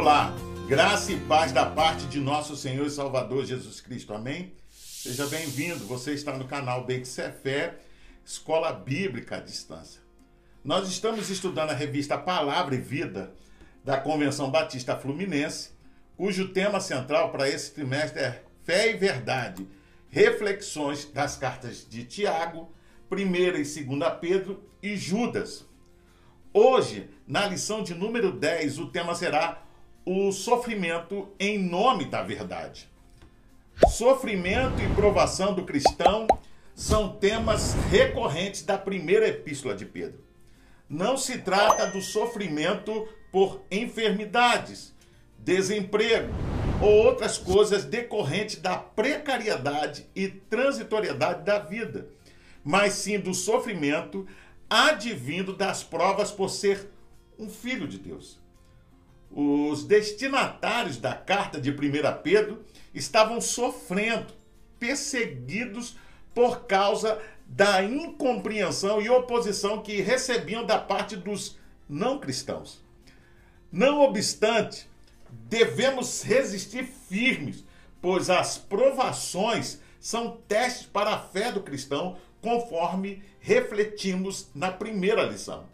Olá, graça e paz da parte de nosso Senhor e Salvador Jesus Cristo. Amém? Seja bem-vindo. Você está no canal Fé, Escola Bíblica à Distância. Nós estamos estudando a revista Palavra e Vida da Convenção Batista Fluminense, cujo tema central para esse trimestre é Fé e Verdade, reflexões das cartas de Tiago, 1 e 2 Pedro e Judas. Hoje, na lição de número 10, o tema será o sofrimento em nome da verdade. Sofrimento e provação do cristão são temas recorrentes da primeira epístola de Pedro. Não se trata do sofrimento por enfermidades, desemprego ou outras coisas decorrentes da precariedade e transitoriedade da vida, mas sim do sofrimento advindo das provas por ser um filho de Deus. Os destinatários da carta de 1 Pedro estavam sofrendo, perseguidos por causa da incompreensão e oposição que recebiam da parte dos não cristãos. Não obstante, devemos resistir firmes, pois as provações são testes para a fé do cristão, conforme refletimos na primeira lição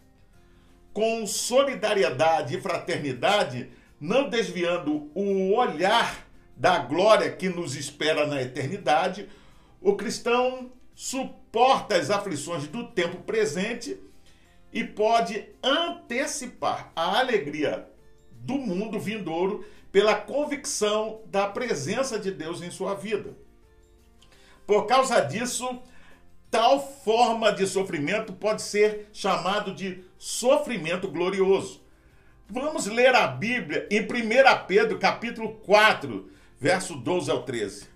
com solidariedade e fraternidade, não desviando o olhar da glória que nos espera na eternidade, o cristão suporta as aflições do tempo presente e pode antecipar a alegria do mundo vindouro pela convicção da presença de Deus em sua vida. Por causa disso, Tal forma de sofrimento pode ser chamado de sofrimento glorioso. Vamos ler a Bíblia em 1 Pedro, capítulo 4, verso 12 ao 13.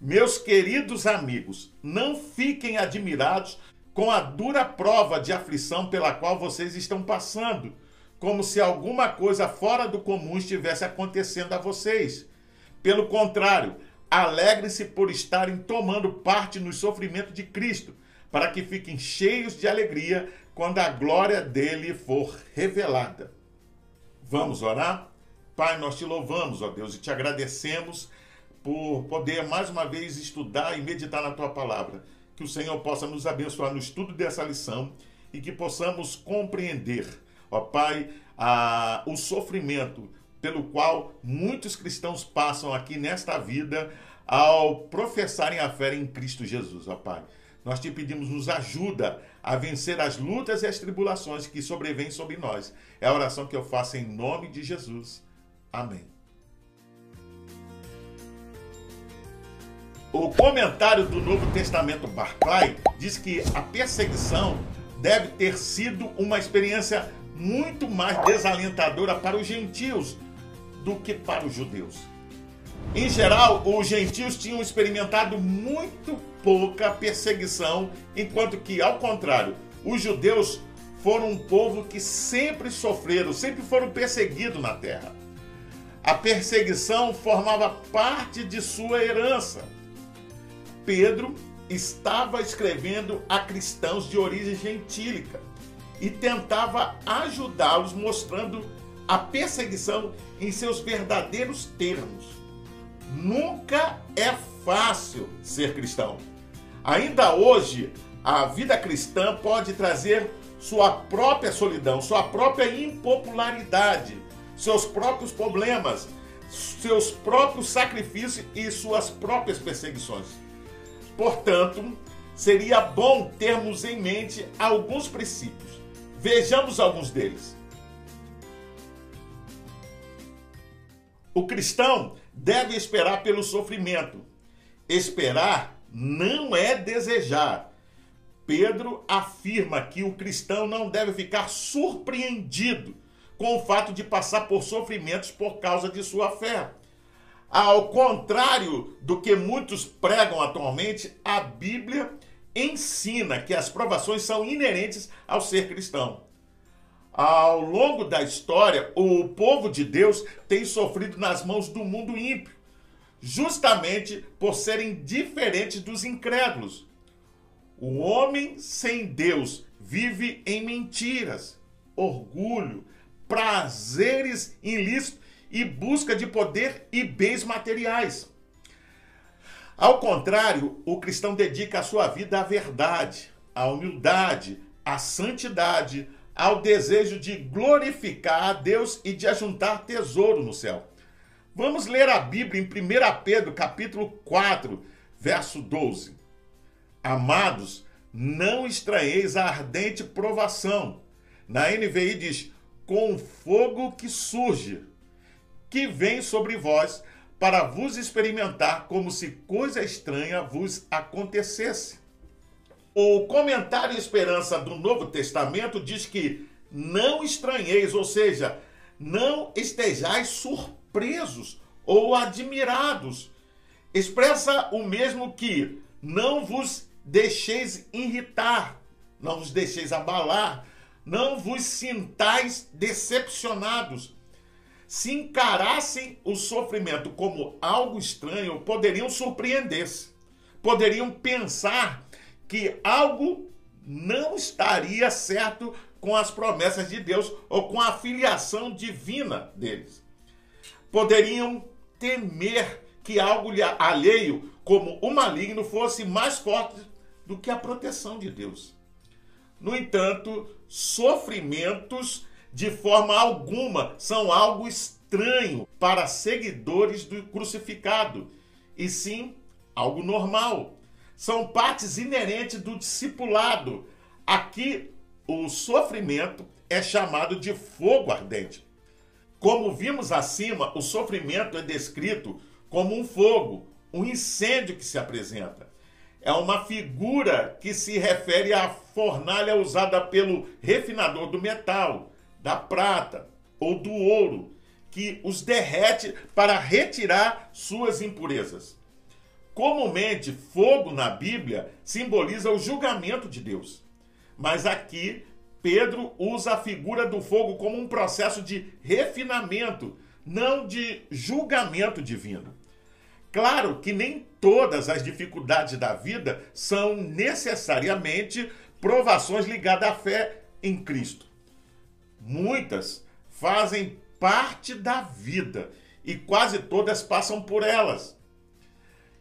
Meus queridos amigos, não fiquem admirados com a dura prova de aflição pela qual vocês estão passando, como se alguma coisa fora do comum estivesse acontecendo a vocês. Pelo contrário, Alegrem-se por estarem tomando parte no sofrimento de Cristo, para que fiquem cheios de alegria quando a glória dele for revelada. Vamos orar? Pai, nós te louvamos, ó Deus, e te agradecemos por poder mais uma vez estudar e meditar na tua palavra. Que o Senhor possa nos abençoar no estudo dessa lição e que possamos compreender, ó Pai, a, o sofrimento pelo qual muitos cristãos passam aqui nesta vida ao professarem a fé em Cristo Jesus, ó Pai. Nós te pedimos, nos ajuda a vencer as lutas e as tribulações que sobrevêm sobre nós. É a oração que eu faço em nome de Jesus. Amém. O comentário do Novo Testamento Barclay diz que a perseguição deve ter sido uma experiência muito mais desalentadora para os gentios do que para os judeus. Em geral, os gentios tinham experimentado muito pouca perseguição, enquanto que, ao contrário, os judeus foram um povo que sempre sofreram, sempre foram perseguidos na terra. A perseguição formava parte de sua herança. Pedro estava escrevendo a cristãos de origem gentílica e tentava ajudá-los, mostrando a perseguição em seus verdadeiros termos. Nunca é fácil ser cristão. Ainda hoje, a vida cristã pode trazer sua própria solidão, sua própria impopularidade, seus próprios problemas, seus próprios sacrifícios e suas próprias perseguições. Portanto, seria bom termos em mente alguns princípios. Vejamos alguns deles. O cristão deve esperar pelo sofrimento. Esperar não é desejar. Pedro afirma que o cristão não deve ficar surpreendido com o fato de passar por sofrimentos por causa de sua fé. Ao contrário do que muitos pregam atualmente, a Bíblia ensina que as provações são inerentes ao ser cristão. Ao longo da história, o povo de Deus tem sofrido nas mãos do mundo ímpio, justamente por serem diferentes dos incrédulos. O homem sem Deus vive em mentiras, orgulho, prazeres ilícitos e busca de poder e bens materiais. Ao contrário, o cristão dedica a sua vida à verdade, à humildade, à santidade, ao desejo de glorificar a Deus e de ajuntar tesouro no céu. Vamos ler a Bíblia em 1 Pedro, capítulo 4, verso 12. Amados, não estranheis a ardente provação. Na NVI diz: com fogo que surge, que vem sobre vós, para vos experimentar como se coisa estranha vos acontecesse. O comentário Esperança do Novo Testamento diz que não estranheis, ou seja, não estejais surpresos surpresos ou admirados. Expressa o mesmo que não vos deixeis irritar, não vos deixeis abalar, não vos sintais decepcionados. Se encarassem o sofrimento como algo estranho, poderiam surpreender-se, poderiam pensar que algo não estaria certo com as promessas de Deus ou com a filiação divina deles poderiam temer que algo alheio, como o maligno, fosse mais forte do que a proteção de Deus. No entanto, sofrimentos de forma alguma são algo estranho para seguidores do crucificado, e sim algo normal. São partes inerentes do discipulado. Aqui, o sofrimento é chamado de fogo ardente. Como vimos acima, o sofrimento é descrito como um fogo, um incêndio que se apresenta. É uma figura que se refere à fornalha usada pelo refinador do metal, da prata ou do ouro, que os derrete para retirar suas impurezas. Comumente, fogo na Bíblia simboliza o julgamento de Deus. Mas aqui Pedro usa a figura do fogo como um processo de refinamento, não de julgamento divino. Claro que nem todas as dificuldades da vida são necessariamente provações ligadas à fé em Cristo. Muitas fazem parte da vida e quase todas passam por elas.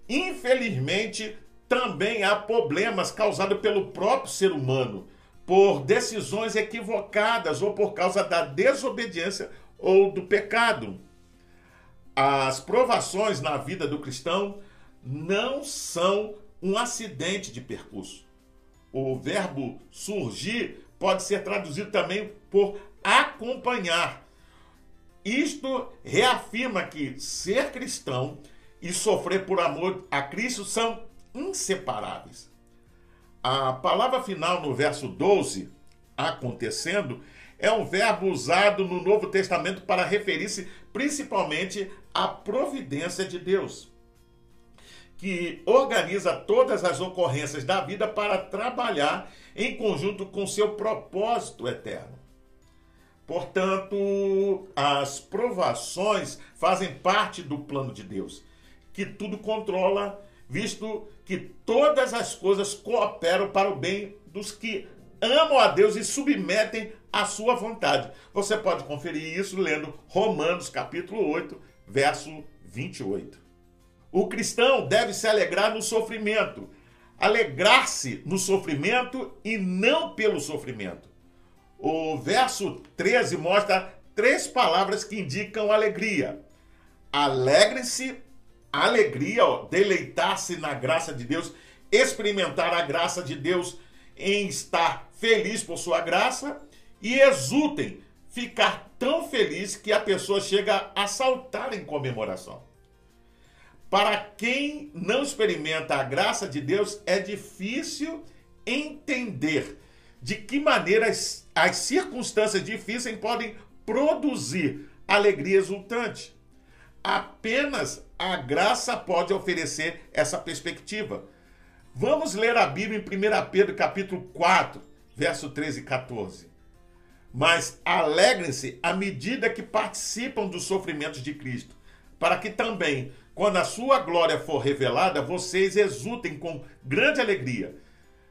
Infelizmente, também há problemas causados pelo próprio ser humano por decisões equivocadas ou por causa da desobediência ou do pecado. As provações na vida do cristão não são um acidente de percurso. O verbo surgir pode ser traduzido também por acompanhar. Isto reafirma que ser cristão e sofrer por amor a Cristo são inseparáveis. A palavra final no verso 12, acontecendo, é um verbo usado no Novo Testamento para referir-se principalmente à providência de Deus, que organiza todas as ocorrências da vida para trabalhar em conjunto com seu propósito eterno. Portanto, as provações fazem parte do plano de Deus, que tudo controla visto que todas as coisas cooperam para o bem dos que amam a Deus e submetem à sua vontade. Você pode conferir isso lendo Romanos capítulo 8, verso 28. O cristão deve se alegrar no sofrimento, alegrar-se no sofrimento e não pelo sofrimento. O verso 13 mostra três palavras que indicam alegria. Alegria, deleitar-se na graça de Deus, experimentar a graça de Deus em estar feliz por sua graça e exultem, ficar tão feliz que a pessoa chega a saltar em comemoração. Para quem não experimenta a graça de Deus, é difícil entender de que maneira as, as circunstâncias difíceis podem produzir alegria exultante. Apenas a graça pode oferecer essa perspectiva. Vamos ler a Bíblia em 1 Pedro capítulo 4, verso 13 e 14. Mas alegrem-se à medida que participam dos sofrimentos de Cristo, para que também, quando a sua glória for revelada, vocês exultem com grande alegria.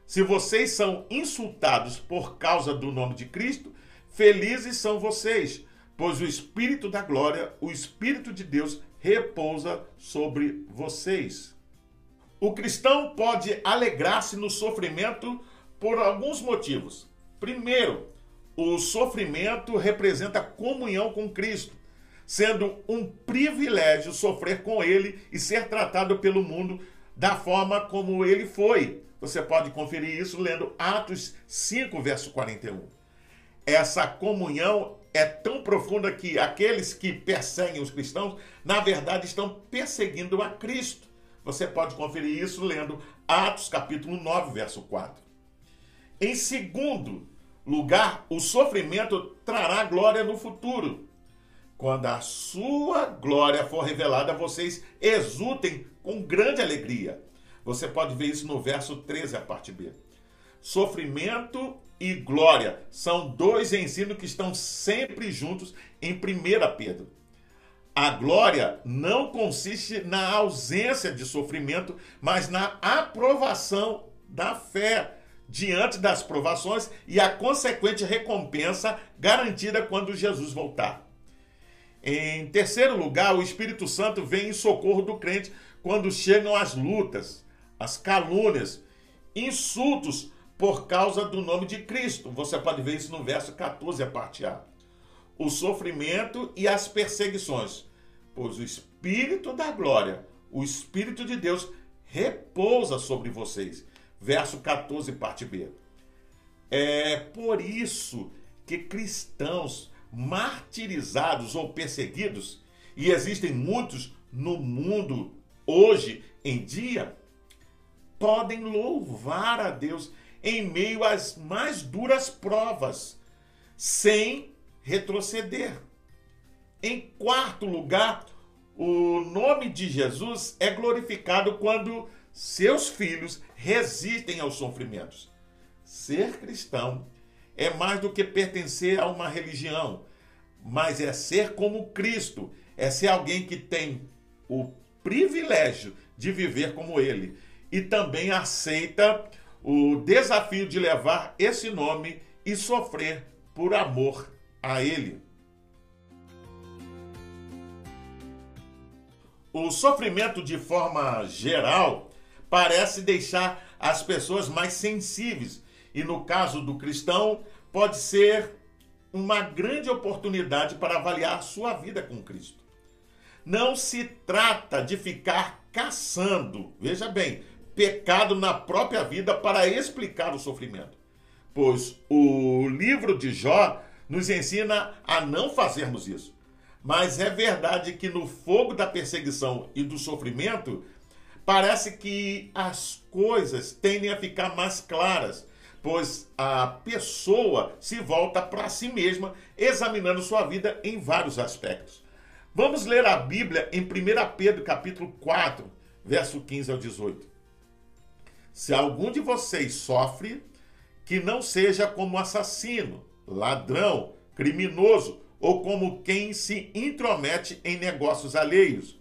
Se vocês são insultados por causa do nome de Cristo, felizes são vocês, pois o Espírito da glória, o Espírito de Deus, repousa sobre vocês. O cristão pode alegrar-se no sofrimento por alguns motivos. Primeiro, o sofrimento representa comunhão com Cristo, sendo um privilégio sofrer com Ele e ser tratado pelo mundo da forma como ele foi. Você pode conferir isso lendo Atos 5, verso 41. Essa comunhão é tão profunda que aqueles que perseguem os cristãos, na verdade, estão perseguindo a Cristo. Você pode conferir isso lendo Atos capítulo 9, verso 4. Em segundo lugar, o sofrimento trará glória no futuro. Quando a sua glória for revelada, vocês exultem com grande alegria. Você pode ver isso no verso 13, a parte B. Sofrimento e glória são dois ensinos que estão sempre juntos em 1 Pedro. A glória não consiste na ausência de sofrimento, mas na aprovação da fé diante das provações e a consequente recompensa garantida quando Jesus voltar. Em terceiro lugar, o Espírito Santo vem em socorro do crente quando chegam as lutas, as calúnias, insultos por causa do nome de Cristo. Você pode ver isso no verso 14, a parte A. O sofrimento e as perseguições, pois o Espírito da glória, o Espírito de Deus, repousa sobre vocês verso 14, parte B. É por isso que cristãos martirizados ou perseguidos, e existem muitos no mundo hoje em dia, podem louvar a Deus em meio às mais duras provas, sem retroceder. Em quarto lugar, o nome de Jesus é glorificado quando seus filhos resistem aos sofrimentos. Ser cristão é mais do que pertencer a uma religião, mas é ser como Cristo, é ser alguém que tem o privilégio de viver como ele e também aceita o desafio de levar esse nome e sofrer por amor a ele. O sofrimento, de forma geral, parece deixar as pessoas mais sensíveis. E no caso do cristão, pode ser uma grande oportunidade para avaliar sua vida com Cristo. Não se trata de ficar caçando, veja bem, pecado na própria vida para explicar o sofrimento. Pois o livro de Jó nos ensina a não fazermos isso. Mas é verdade que no fogo da perseguição e do sofrimento, parece que as coisas tendem a ficar mais claras, pois a pessoa se volta para si mesma, examinando sua vida em vários aspectos. Vamos ler a Bíblia em 1 Pedro capítulo 4, verso 15 ao 18. Se algum de vocês sofre, que não seja como assassino, ladrão, criminoso ou como quem se intromete em negócios alheios.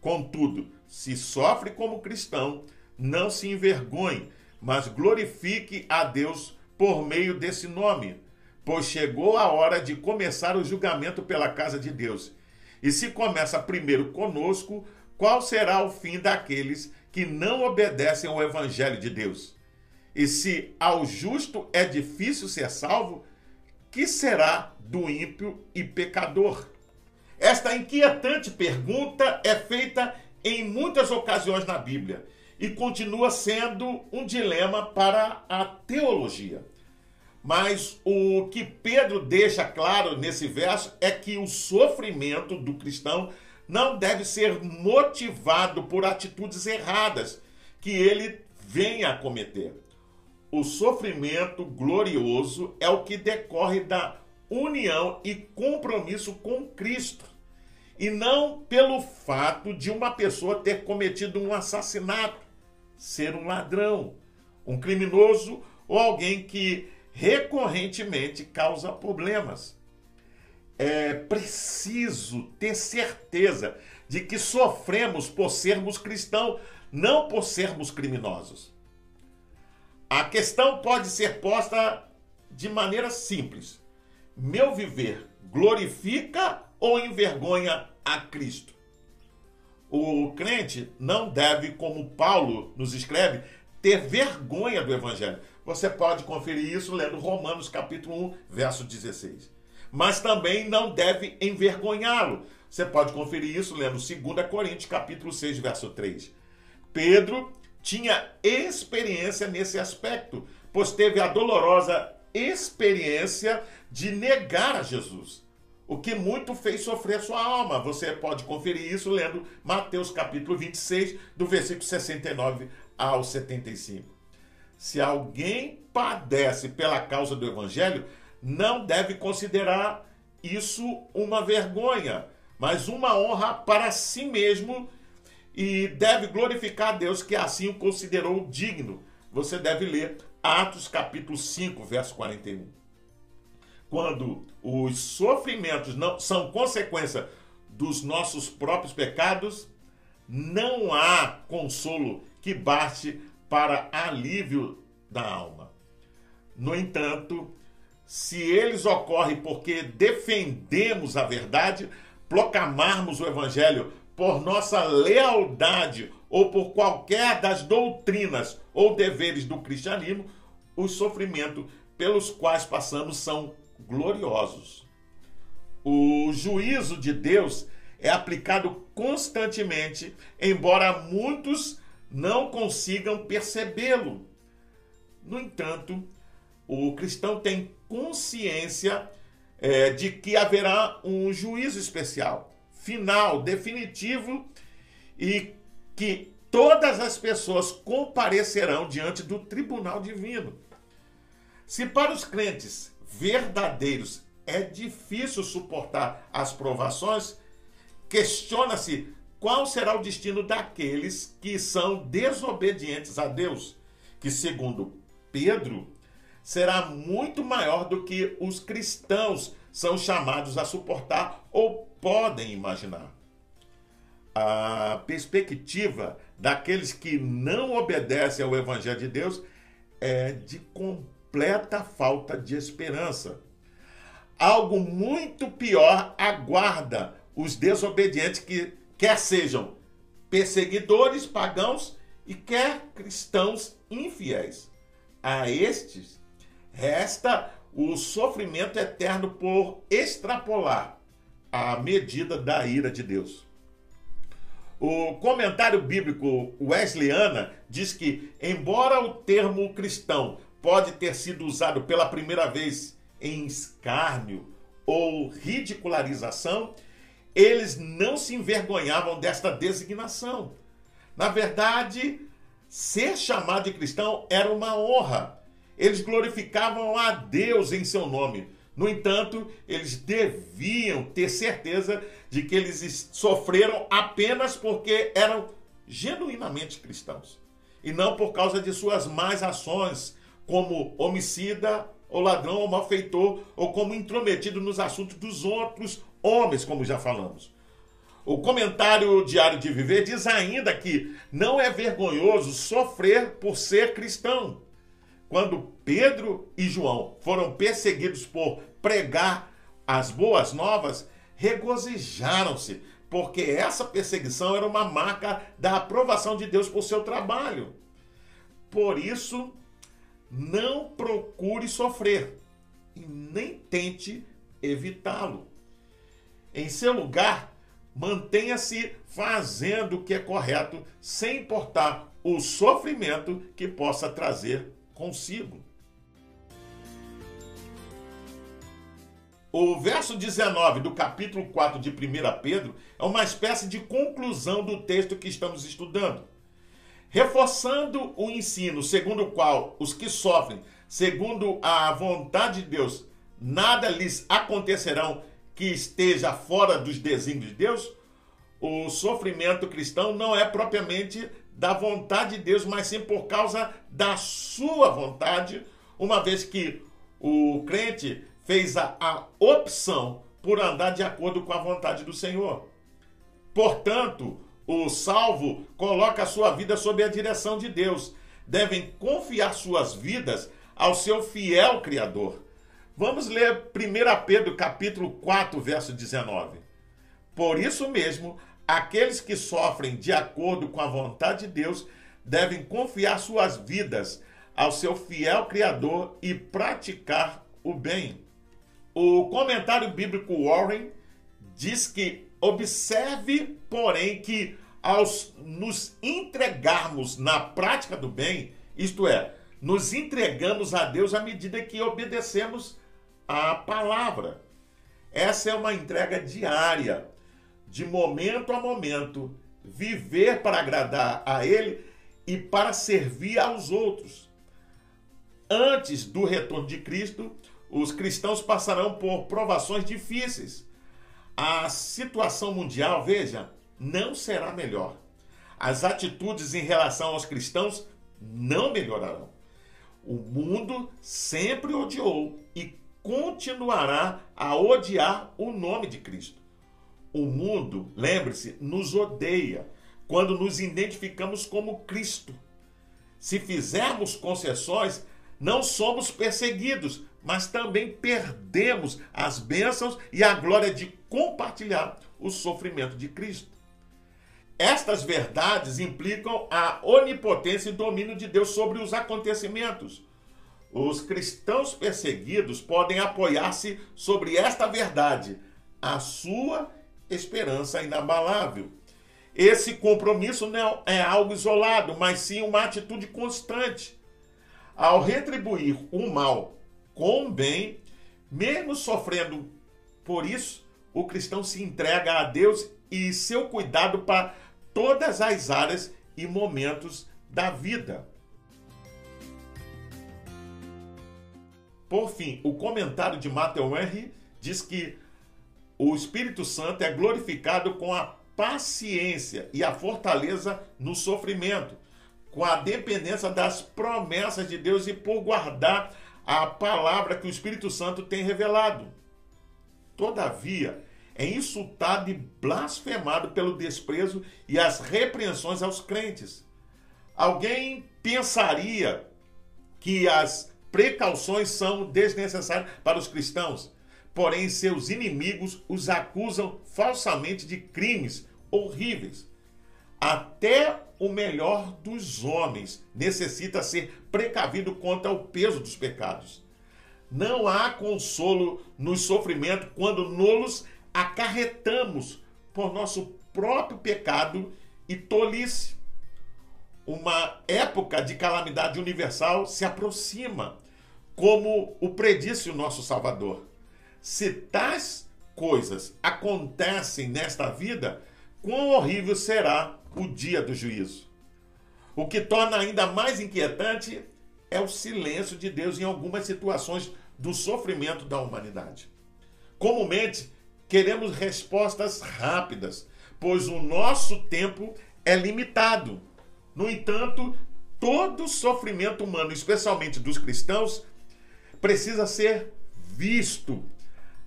Contudo, se sofre como cristão, não se envergonhe, mas glorifique a Deus por meio desse nome, pois chegou a hora de começar o julgamento pela casa de Deus. E se começa primeiro conosco, qual será o fim daqueles que não obedecem ao evangelho de Deus? E se ao justo é difícil ser salvo, que será do ímpio e pecador? Esta inquietante pergunta é feita em muitas ocasiões na Bíblia e continua sendo um dilema para a teologia. Mas o que Pedro deixa claro nesse verso é que o sofrimento do cristão não deve ser motivado por atitudes erradas que ele venha a cometer. O sofrimento glorioso é o que decorre da união e compromisso com Cristo e não pelo fato de uma pessoa ter cometido um assassinato, ser um ladrão, um criminoso ou alguém que recorrentemente causa problemas. É preciso ter certeza de que sofremos por sermos cristãos, não por sermos criminosos. A questão pode ser posta de maneira simples. meu viver glorifica ou envergonha a Cristo? O crente não deve, como Paulo nos escreve, ter vergonha do evangelho. Você pode conferir isso lendo Romanos capítulo 1, verso 16. Mas também não deve envergonhá-lo. Você pode conferir isso lendo 2 Coríntios capítulo 6, verso 3. Pedro tinha experiência nesse aspecto, pois teve a dolorosa experiência de negar a Jesus, o que muito fez sofrer sua alma. Você pode conferir isso lendo Mateus capítulo 26, do versículo 69 ao 75. Se alguém padece pela causa do evangelho, não deve considerar isso uma vergonha, mas uma honra para si mesmo e deve glorificar a Deus que assim o considerou digno. Você deve ler Atos capítulo 5, verso 41. Quando os sofrimentos não são consequência dos nossos próprios pecados, não há consolo que baste para alívio da alma. No entanto, se eles ocorrem porque defendemos a verdade, proclamarmos o evangelho por nossa lealdade ou por qualquer das doutrinas ou deveres do cristianismo, os sofrimentos pelos quais passamos são gloriosos. O juízo de Deus é aplicado constantemente, embora muitos não consigam percebê-lo. No entanto, o cristão tem consciência é, de que haverá um juízo especial, final, definitivo, e que todas as pessoas comparecerão diante do tribunal divino. Se para os crentes verdadeiros é difícil suportar as provações, questiona-se qual será o destino daqueles que são desobedientes a Deus, que, segundo Pedro, será muito maior do que os cristãos são chamados a suportar ou podem imaginar. A perspectiva daqueles que não obedecem ao Evangelho de Deus é de completa falta de esperança. Algo muito pior aguarda os desobedientes que quer sejam perseguidores pagãos e quer cristãos infiéis. A estes resta o sofrimento eterno por extrapolar a medida da ira de Deus. O comentário bíblico Wesleyana diz que, embora o termo cristão pode ter sido usado pela primeira vez em escárnio ou ridicularização, eles não se envergonhavam desta designação. Na verdade, ser chamado de cristão era uma honra. Eles glorificavam a Deus em seu nome. No entanto, eles deviam ter certeza de que eles sofreram apenas porque eram genuinamente cristãos e não por causa de suas más ações, como homicida ou ladrão ou malfeitor, ou como intrometido nos assuntos dos outros homens, como já falamos. O comentário Diário de Viver diz ainda que não é vergonhoso sofrer por ser cristão. Quando Pedro e João foram perseguidos por pregar as boas novas, regozijaram-se, porque essa perseguição era uma marca da aprovação de Deus por seu trabalho. Por isso, não procure sofrer e nem tente evitá-lo. Em seu lugar, mantenha-se fazendo o que é correto, sem importar o sofrimento que possa trazer consigo. O verso 19 do capítulo 4 de 1 Pedro é uma espécie de conclusão do texto que estamos estudando. Reforçando o ensino segundo o qual os que sofrem, segundo a vontade de Deus, nada lhes acontecerão que esteja fora dos desígnios de Deus, o sofrimento cristão não é propriamente da vontade de Deus, mas sim por causa da sua vontade, uma vez que o crente fez a, a opção por andar de acordo com a vontade do Senhor. Portanto, o salvo coloca a sua vida sob a direção de Deus. Devem confiar suas vidas ao seu fiel Criador Vamos ler 1 Pedro capítulo 4, verso 19. Por isso mesmo, aqueles que sofrem de acordo com a vontade de Deus devem confiar suas vidas ao seu fiel Criador e praticar o bem. O comentário bíblico Warren diz que observe, porém, que ao nos entregarmos na prática do bem, isto é, nos entregamos a Deus à medida que obedecemos a palavra. Essa é uma entrega diária, de momento a momento, viver para agradar a Ele e para servir aos outros. Antes do retorno de Cristo, os cristãos passarão por provações difíceis. A situação mundial, veja, não será melhor. As atitudes em relação aos cristãos não melhorarão. O mundo sempre odiou e continuará a odiar o nome de Cristo. O mundo, lembre-se, nos odeia quando nos identificamos como Cristo. Se fizermos concessões, não somos perseguidos, mas também perdemos as bênçãos e a glória de compartilhar o sofrimento de Cristo. Estas verdades implicam a onipotência e domínio de Deus sobre os acontecimentos. Os cristãos perseguidos podem apoiar-se sobre esta verdade, a sua esperança inabalável. Esse compromisso não é algo isolado, mas sim uma atitude constante. Ao retribuir o mal com o bem, mesmo sofrendo por isso, o cristão se entrega a Deus e seu cuidado para todas as áreas e momentos da vida. Por fim, o comentário de Matthew Henry diz que o Espírito Santo é glorificado com a paciência e a fortaleza no sofrimento, com a dependência das promessas de Deus e por guardar a palavra que o Espírito Santo tem revelado. Todavia, é insultado e blasfemado pelo desprezo e as repreensões aos crentes. Alguém pensaria que as precauções são desnecessárias para os cristãos, porém seus inimigos os acusam falsamente de crimes horríveis. Até o melhor dos homens necessita ser precavido contra o peso dos pecados. Não há consolo no sofrimento quando nolos acarretamos por nosso próprio pecado e tolice. Uma época de calamidade universal se aproxima, como o predisse o nosso Salvador. Se tais coisas acontecem nesta vida, quão horrível será o dia do juízo. O que torna ainda mais inquietante é o silêncio de Deus em algumas situações do sofrimento da humanidade. Comumente, Queremos respostas rápidas, pois o nosso tempo é limitado. No entanto, todo sofrimento humano, especialmente dos cristãos, precisa ser visto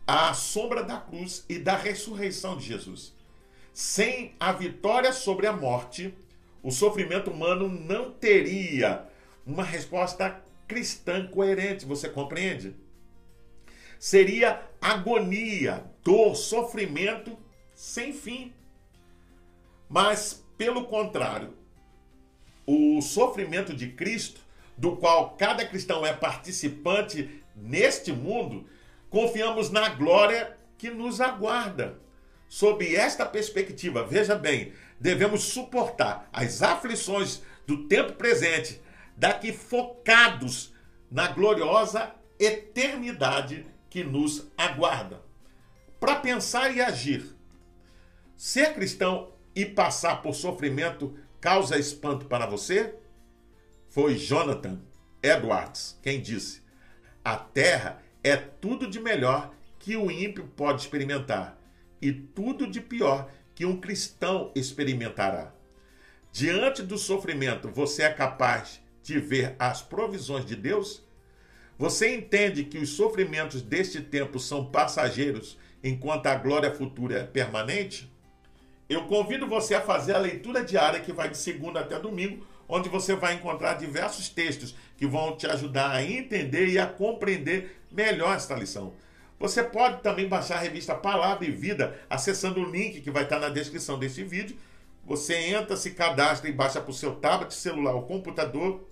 à sombra da cruz e da ressurreição de Jesus. Sem a vitória sobre a morte, o sofrimento humano não teria uma resposta cristã coerente, você compreende? seria agonia, dor, sofrimento sem fim. Mas, pelo contrário, o sofrimento de Cristo, do qual cada cristão é participante neste mundo, confiamos na glória que nos aguarda. Sob esta perspectiva, veja bem, devemos suportar as aflições do tempo presente, daqui focados na gloriosa eternidade que nos aguarda. Para pensar e agir. Ser cristão e passar por sofrimento causa espanto para você? Foi Jonathan Edwards quem disse: A terra é tudo de melhor que o ímpio pode experimentar e tudo de pior que um cristão experimentará. Diante do sofrimento, você é capaz de ver as provisões de Deus? Você entende que os sofrimentos deste tempo são passageiros, enquanto a glória futura é permanente? Eu convido você a fazer a leitura diária que vai de segunda até domingo, onde você vai encontrar diversos textos que vão te ajudar a entender e a compreender melhor esta lição. Você pode também baixar a revista Palavra e Vida acessando o link que vai estar na descrição desse vídeo. Você entra, se cadastra e baixa para o seu tablet, celular ou computador.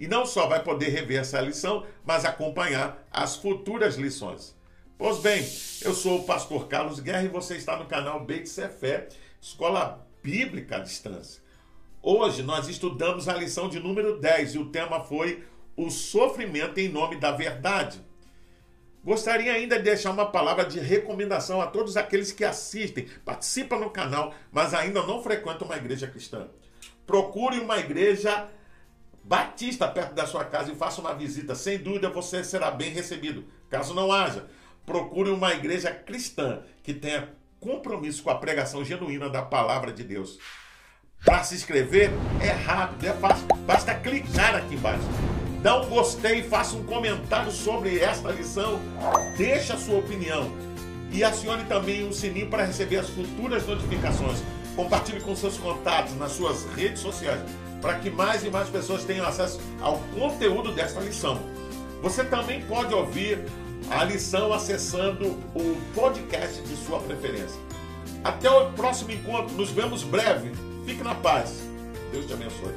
E não só vai poder rever essa lição, mas acompanhar as futuras lições. Pois bem, eu sou o pastor Carlos Guerra e você está no canal Beit Fé, Escola Bíblica à Distância. Hoje nós estudamos a lição de número 10 e o tema foi o sofrimento em nome da verdade. Gostaria ainda de deixar uma palavra de recomendação a todos aqueles que assistem, participam no canal, mas ainda não frequentam uma igreja cristã. Procure uma igreja batista perto da sua casa e faça uma visita. Sem dúvida você será bem recebido. Caso não haja, procure uma igreja cristã que tenha compromisso com a pregação genuína da palavra de Deus. Para se inscrever é rápido, é fácil, basta clicar aqui embaixo. Dá um gostei, faça um comentário sobre esta lição, deixe a sua opinião e acione também o sininho para receber as futuras notificações. Compartilhe com seus contatos nas suas redes sociais para que mais e mais pessoas tenham acesso ao conteúdo desta lição. Você também pode ouvir a lição acessando o podcast de sua preferência. Até o próximo encontro, nos vemos breve. Fique na paz. Deus te abençoe.